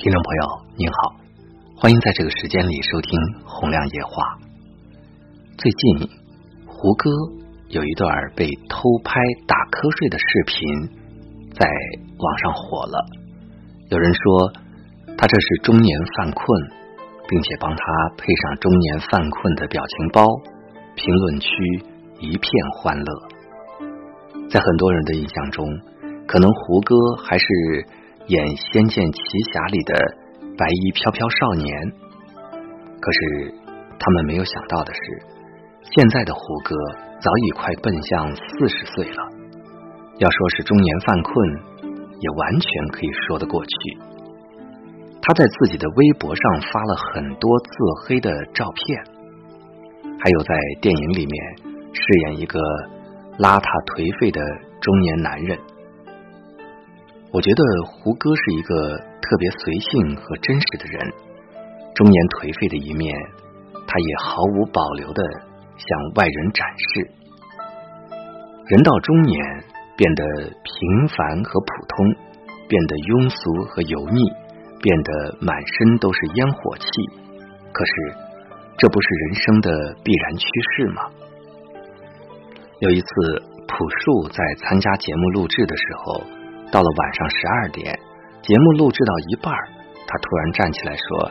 听众朋友您好，欢迎在这个时间里收听《洪亮夜话》。最近，胡歌有一段被偷拍打瞌睡的视频在网上火了。有人说他这是中年犯困，并且帮他配上中年犯困的表情包，评论区一片欢乐。在很多人的印象中，可能胡歌还是。演《仙剑奇侠》里的白衣飘飘少年，可是他们没有想到的是，现在的胡歌早已快奔向四十岁了。要说是中年犯困，也完全可以说得过去。他在自己的微博上发了很多自黑的照片，还有在电影里面饰演一个邋遢颓废的中年男人。我觉得胡歌是一个特别随性和真实的人，中年颓废的一面，他也毫无保留的向外人展示。人到中年，变得平凡和普通，变得庸俗和油腻，变得满身都是烟火气。可是，这不是人生的必然趋势吗？有一次，朴树在参加节目录制的时候。到了晚上十二点，节目录制到一半，他突然站起来说：“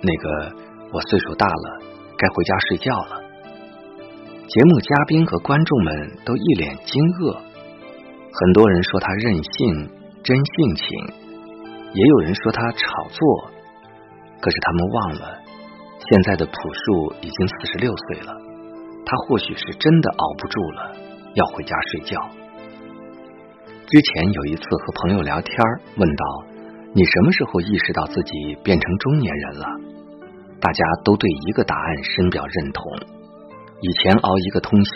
那个，我岁数大了，该回家睡觉了。”节目嘉宾和观众们都一脸惊愕，很多人说他任性、真性情，也有人说他炒作。可是他们忘了，现在的朴树已经四十六岁了，他或许是真的熬不住了，要回家睡觉。之前有一次和朋友聊天，问到你什么时候意识到自己变成中年人了？大家都对一个答案深表认同。以前熬一个通宵，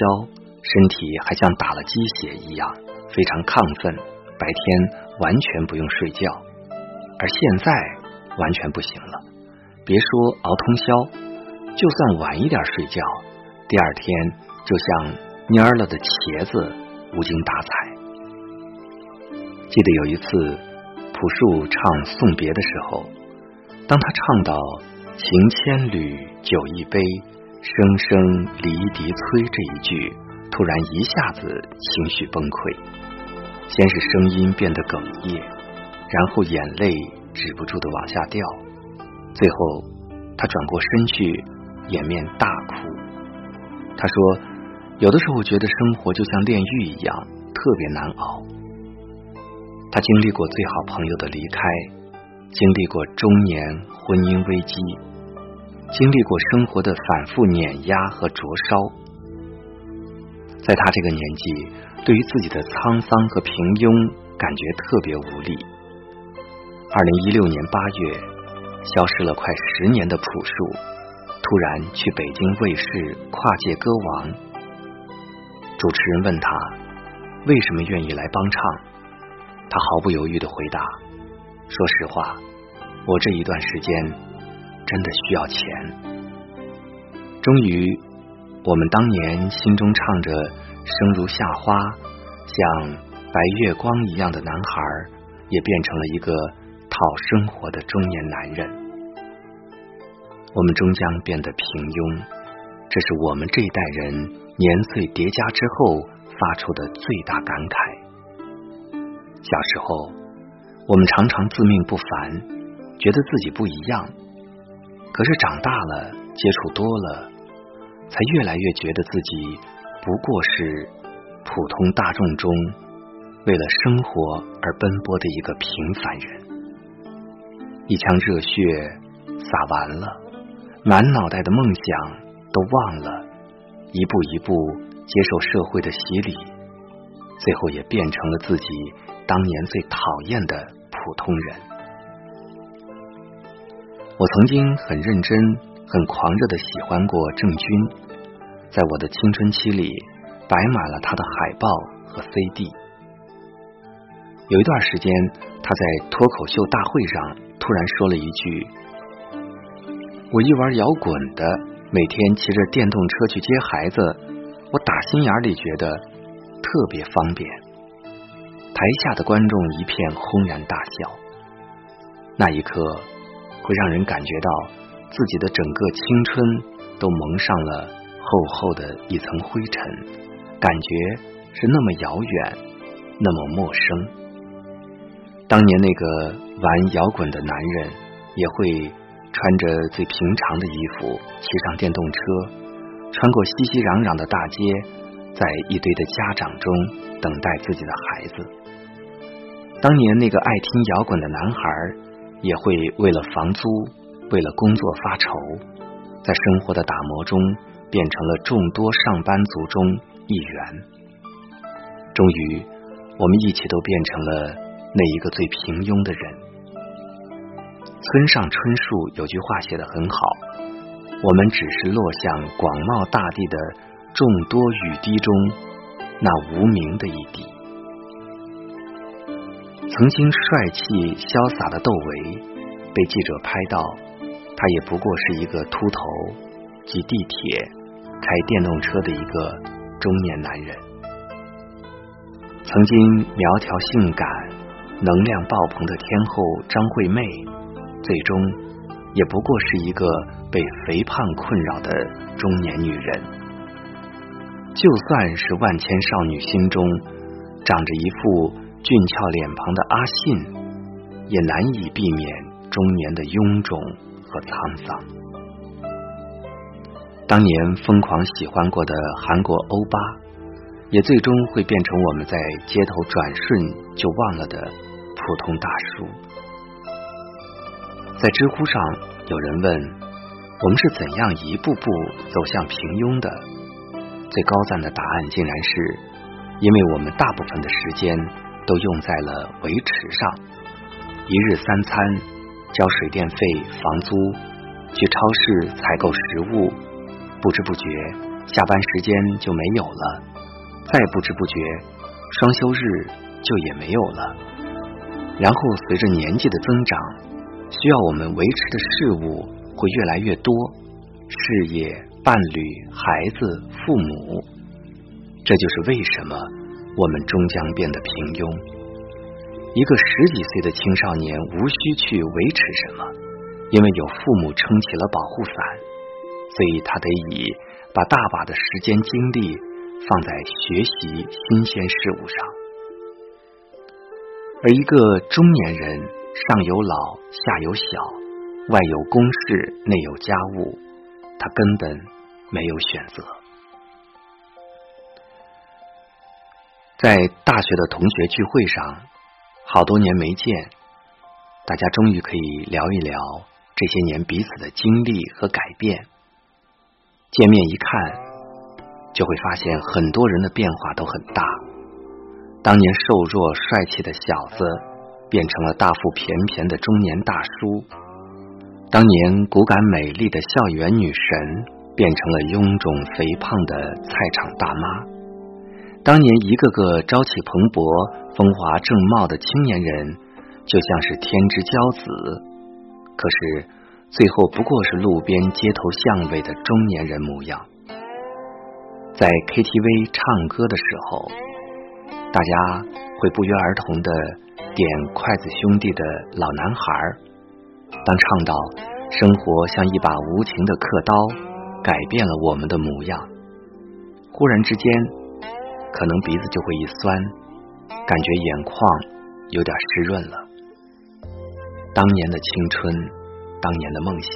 身体还像打了鸡血一样，非常亢奋，白天完全不用睡觉。而现在完全不行了，别说熬通宵，就算晚一点睡觉，第二天就像蔫了的茄子，无精打采。记得有一次，朴树唱送别的时候，当他唱到“情千缕，酒一杯，声声离笛催”这一句，突然一下子情绪崩溃，先是声音变得哽咽，然后眼泪止不住的往下掉，最后他转过身去，掩面大哭。他说：“有的时候觉得生活就像炼狱一样，特别难熬。”他经历过最好朋友的离开，经历过中年婚姻危机，经历过生活的反复碾压和灼烧。在他这个年纪，对于自己的沧桑和平庸，感觉特别无力。二零一六年八月，消失了快十年的朴树，突然去北京卫视跨界歌王。主持人问他，为什么愿意来帮唱？他毫不犹豫的回答：“说实话，我这一段时间真的需要钱。”终于，我们当年心中唱着“生如夏花，像白月光”一样的男孩，也变成了一个讨生活的中年男人。我们终将变得平庸，这是我们这一代人年岁叠加之后发出的最大感慨。小时候，我们常常自命不凡，觉得自己不一样。可是长大了，接触多了，才越来越觉得自己不过是普通大众中为了生活而奔波的一个平凡人。一腔热血洒完了，满脑袋的梦想都忘了，一步一步接受社会的洗礼，最后也变成了自己。当年最讨厌的普通人，我曾经很认真、很狂热的喜欢过郑钧，在我的青春期里摆满了他的海报和 CD。有一段时间，他在脱口秀大会上突然说了一句：“我一玩摇滚的，每天骑着电动车去接孩子，我打心眼里觉得特别方便。”台下的观众一片轰然大笑。那一刻会让人感觉到自己的整个青春都蒙上了厚厚的一层灰尘，感觉是那么遥远，那么陌生。当年那个玩摇滚的男人，也会穿着最平常的衣服，骑上电动车，穿过熙熙攘攘的大街，在一堆的家长中等待自己的孩子。当年那个爱听摇滚的男孩，也会为了房租，为了工作发愁，在生活的打磨中，变成了众多上班族中一员。终于，我们一起都变成了。那一个最平庸的人。村上春树有句话写得很好：“我们只是落向广袤大地的众多雨滴中那无名的一滴。”曾经帅气潇洒的窦唯被记者拍到，他也不过是一个秃头、挤地铁、开电动车的一个中年男人。曾经苗条性感。能量爆棚的天后张惠妹，最终也不过是一个被肥胖困扰的中年女人。就算是万千少女心中长着一副俊俏脸庞的阿信，也难以避免中年的臃肿和沧桑。当年疯狂喜欢过的韩国欧巴，也最终会变成我们在街头转瞬就忘了的。普通大叔，在知乎上有人问我们是怎样一步步走向平庸的？最高赞的答案竟然是因为我们大部分的时间都用在了维持上，一日三餐、交水电费、房租、去超市采购食物，不知不觉下班时间就没有了，再不知不觉双休日就也没有了。然后随着年纪的增长，需要我们维持的事物会越来越多，事业、伴侣、孩子、父母，这就是为什么我们终将变得平庸。一个十几岁的青少年无需去维持什么，因为有父母撑起了保护伞，所以他得以把大把的时间精力放在学习新鲜事物上。而一个中年人，上有老，下有小，外有公事，内有家务，他根本没有选择。在大学的同学聚会上，好多年没见，大家终于可以聊一聊这些年彼此的经历和改变。见面一看，就会发现很多人的变化都很大。当年瘦弱帅气的小子，变成了大腹便便的中年大叔；当年骨感美丽的校园女神，变成了臃肿肥胖的菜场大妈；当年一个个朝气蓬勃、风华正茂的青年人，就像是天之骄子；可是最后不过是路边街头巷尾的中年人模样。在 KTV 唱歌的时候。大家会不约而同的点筷子兄弟的老男孩当唱到生活像一把无情的刻刀，改变了我们的模样，忽然之间，可能鼻子就会一酸，感觉眼眶有点湿润了。当年的青春，当年的梦想，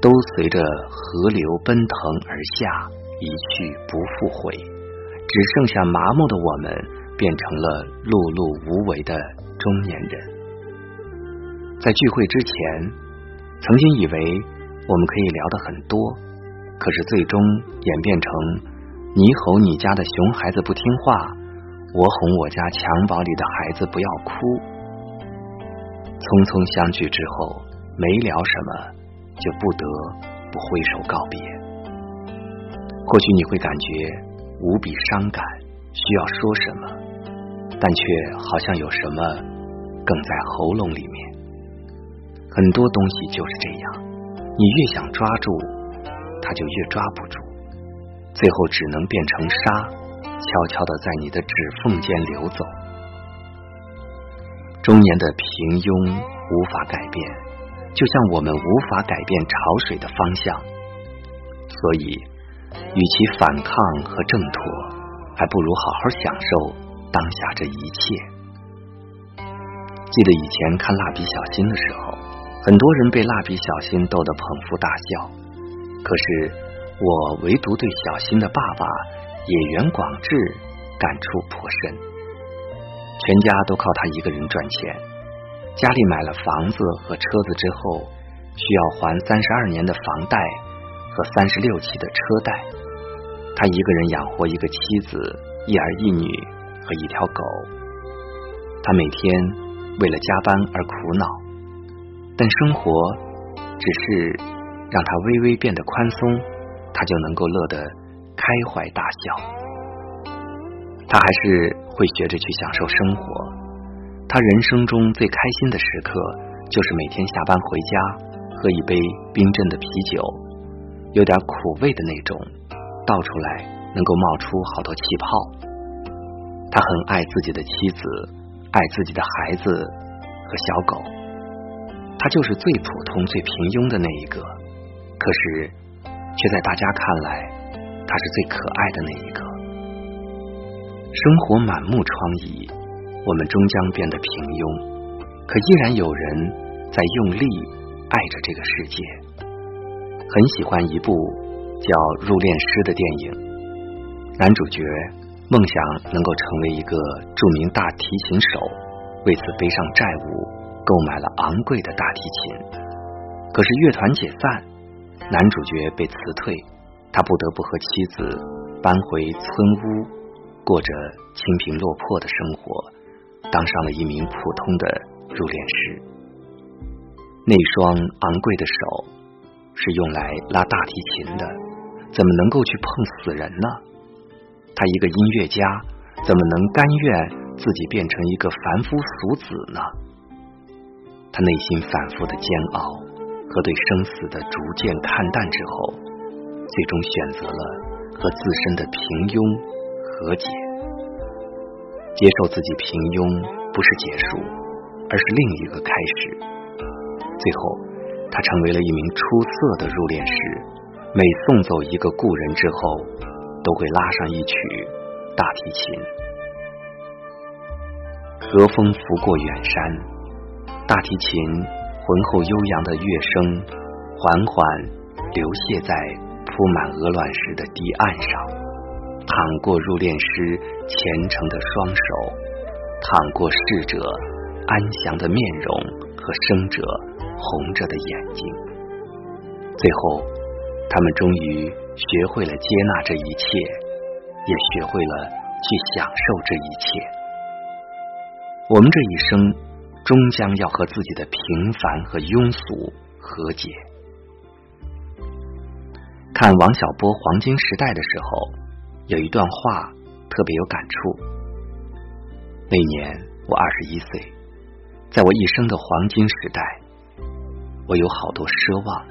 都随着河流奔腾而下，一去不复回，只剩下麻木的我们。变成了碌碌无为的中年人。在聚会之前，曾经以为我们可以聊得很多，可是最终演变成你吼你家的熊孩子不听话，我哄我家襁褓里的孩子不要哭。匆匆相聚之后，没聊什么，就不得不挥手告别。或许你会感觉无比伤感，需要说什么。但却好像有什么梗在喉咙里面。很多东西就是这样，你越想抓住，它就越抓不住，最后只能变成沙，悄悄的在你的指缝间流走。中年的平庸无法改变，就像我们无法改变潮水的方向。所以，与其反抗和挣脱，还不如好好享受当下这一切。记得以前看《蜡笔小新》的时候，很多人被蜡笔小新逗得捧腹大笑，可是我唯独对小新的爸爸野原广志感触颇深。全家都靠他一个人赚钱，家里买了房子和车子之后，需要还三十二年的房贷和三十六期的车贷。他一个人养活一个妻子、一儿一女和一条狗。他每天为了加班而苦恼，但生活只是让他微微变得宽松，他就能够乐得开怀大笑。他还是会学着去享受生活。他人生中最开心的时刻，就是每天下班回家，喝一杯冰镇的啤酒，有点苦味的那种，倒出来能够冒出好多气泡。他很爱自己的妻子，爱自己的孩子和小狗。他就是最普通、最平庸的那一个，可是却在大家看来，他是最可爱的那一个。生活满目疮痍，我们终将变得平庸，可依然有人在用力爱着这个世界。很喜欢一部叫《入殓师》的电影，男主角梦想能够成为一个著名大提琴手，为此背上债务，购买了昂贵的大提琴。可是乐团解散，男主角被辞退，他不得不和妻子搬回村屋。过着清贫落魄的生活，当上了一名普通的入殓师。那双昂贵的手是用来拉大提琴的，怎么能够去碰死人呢？他一个音乐家，怎么能甘愿自己变成一个凡夫俗子呢？他内心反复的煎熬和对生死的逐渐看淡之后，最终选择了和自身的平庸和解。接受自己平庸不是结束，而是另一个开始。最后，他成为了一名出色的入殓师。每送走一个故人之后，都会拉上一曲大提琴。和风拂过远山，大提琴浑厚悠扬的乐声缓缓流泻在铺满鹅卵石的堤岸上。淌过入殓师虔诚的双手，淌过逝者安详的面容和生者红着的眼睛。最后，他们终于学会了接纳这一切，也学会了去享受这一切。我们这一生终将要和自己的平凡和庸俗和解。看王小波《黄金时代》的时候。有一段话特别有感触。那年我二十一岁，在我一生的黄金时代，我有好多奢望。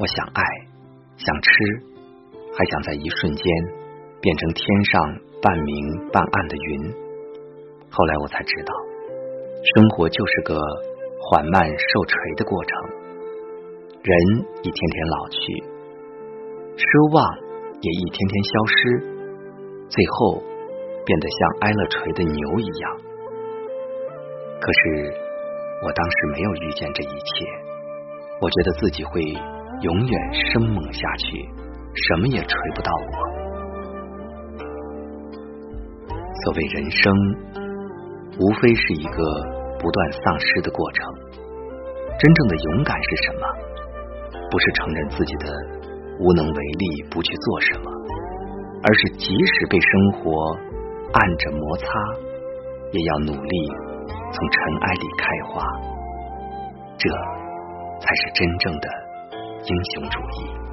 我想爱，想吃，还想在一瞬间变成天上半明半暗的云。后来我才知道，生活就是个缓慢受锤的过程，人一天天老去，奢望。也一天天消失，最后变得像挨了锤的牛一样。可是我当时没有遇见这一切，我觉得自己会永远生猛下去，什么也锤不到我。所谓人生，无非是一个不断丧失的过程。真正的勇敢是什么？不是承认自己的。无能为力，不去做什么，而是即使被生活按着摩擦，也要努力从尘埃里开花。这才是真正的英雄主义。